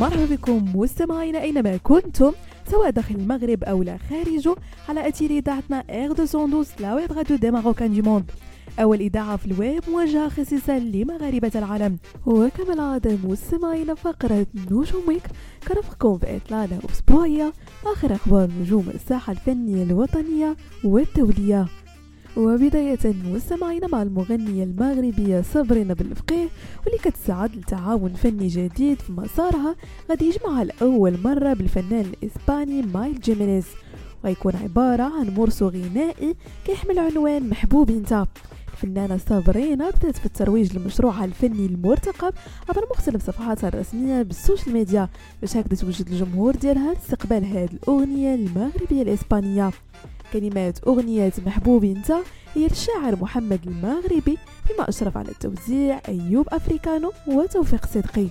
مرحبا بكم مستمعينا أينما كنتم سواء داخل المغرب أو لا خارجه على اثير اذاعتنا Air 212 la web radio des Marocains du monde. أول إذاعة في الويب موجهة خصيصا لمغاربة العالم. وكما العادة مستمعين فقرة نجوم Week كترافقكم في إطلالة أسبوعية. آخر أخبار نجوم الساحة الفنية الوطنية والدولية. وبداية مستمعين مع المغنية المغربية صابرين بالفقيه واللي كتسعد لتعاون فني جديد في مسارها غادي يجمعها لأول مرة بالفنان الإسباني مايل جيمينيز. ويكون عبارة عن morceau غنائي كيحمل عنوان محبوب انت. الفنانة صابرينا بدات في الترويج لمشروعها الفني المرتقب عبر مختلف صفحاتها الرسمية بال social media باش هكذا توجد الجمهور ديالها لاستقبال هذه الأغنية المغربية الإسبانية. كلمات أغنية محبوب انت هي الشاعر محمد المغربي فيما أشرف على التوزيع أيوب أفريكانو وتوفيق صدقي.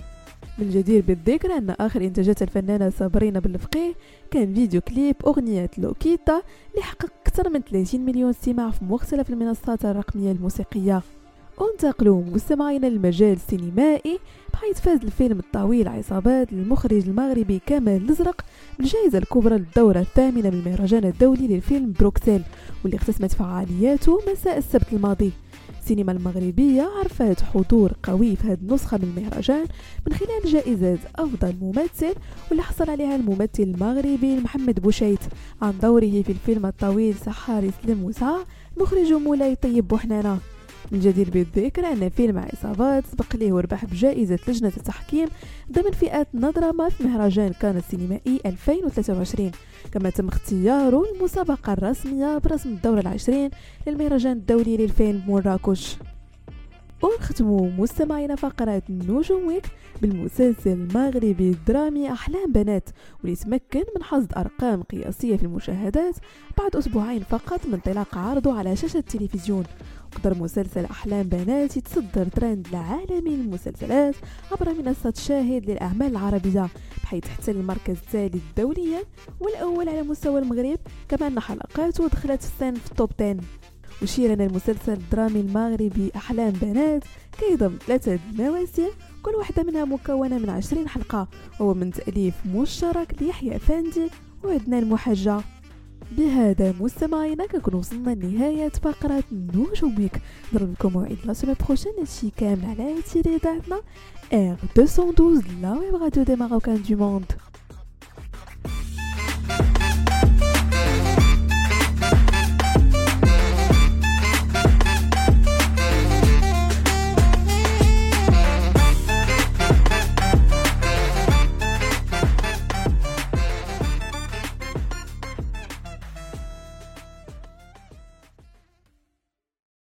من الجدير بالذكر أن آخر إنتاجات الفنانة صابرين بالفقيه كان فيديو كليب أغنية لوكيتا اللي حقق أكثر من 30 مليون استماع في مختلف المنصات الرقمية الموسيقية. أنتقلوا مستمعينا للمجال السينمائي بحيث فاز الفيلم الطويل عصابات للمخرج المغربي كمال الأزرق بالجائزة الكبرى للدورة الثامنة من المهرجان الدولي للفيلم بروكسل واللي اختتمت فعالياته مساء السبت الماضي. السينما المغربية عرفت حضور قوي في هذه النسخة من المهرجان من خلال جائزة أفضل ممثل واللي حصل عليها الممثل المغربي محمد بوشيت. عن دوره في الفيلم الطويل سحار سلم وسعى مخرج مولاي طيب بوحنانة. من جدير بالذكر أن فيلم عصابات سبق ليه وربح بجائزة لجنة التحكيم ضمن فئة نظرة في مهرجان كان السينمائي 2023 كما تم اختياره المسابقة الرسمية برسم الدورة العشرين للمهرجان الدولي للفيلم مراكش. ونختموا مستمعينا فقرة نجوم ويك بالمسلسل المغربي الدرامي أحلام بنات واللي تمكن من حصد أرقام قياسية في المشاهدات بعد أسبوعين فقط من انطلاق عرضه على شاشة التلفزيون. قدر مسلسل أحلام بنات يتصدر ترند العالمي للمسلسلات عبر منصة شاهد للأعمال العربية بحيث احتل المركز الثالث دوليا والأول على مستوى المغرب كما أن حلقاته دخلت في السن في ال top 10 ونشير أن المسلسل الدرامي المغربي أحلام بنات كيضم ثلاثة مواسم كل واحدة منها مكونة من عشرين حلقة وهو من تأليف مشترك ليحيى فاندي وعدنان محجة. بهذا مستمعينا كنكون وصلنا لنهاية فقرة نجوم Week نضرب لكم موعد la semaine prochaine هادشي كامل على أثير اذاعتنا ار 212 لا ويب راديو دي ماروكان دو موند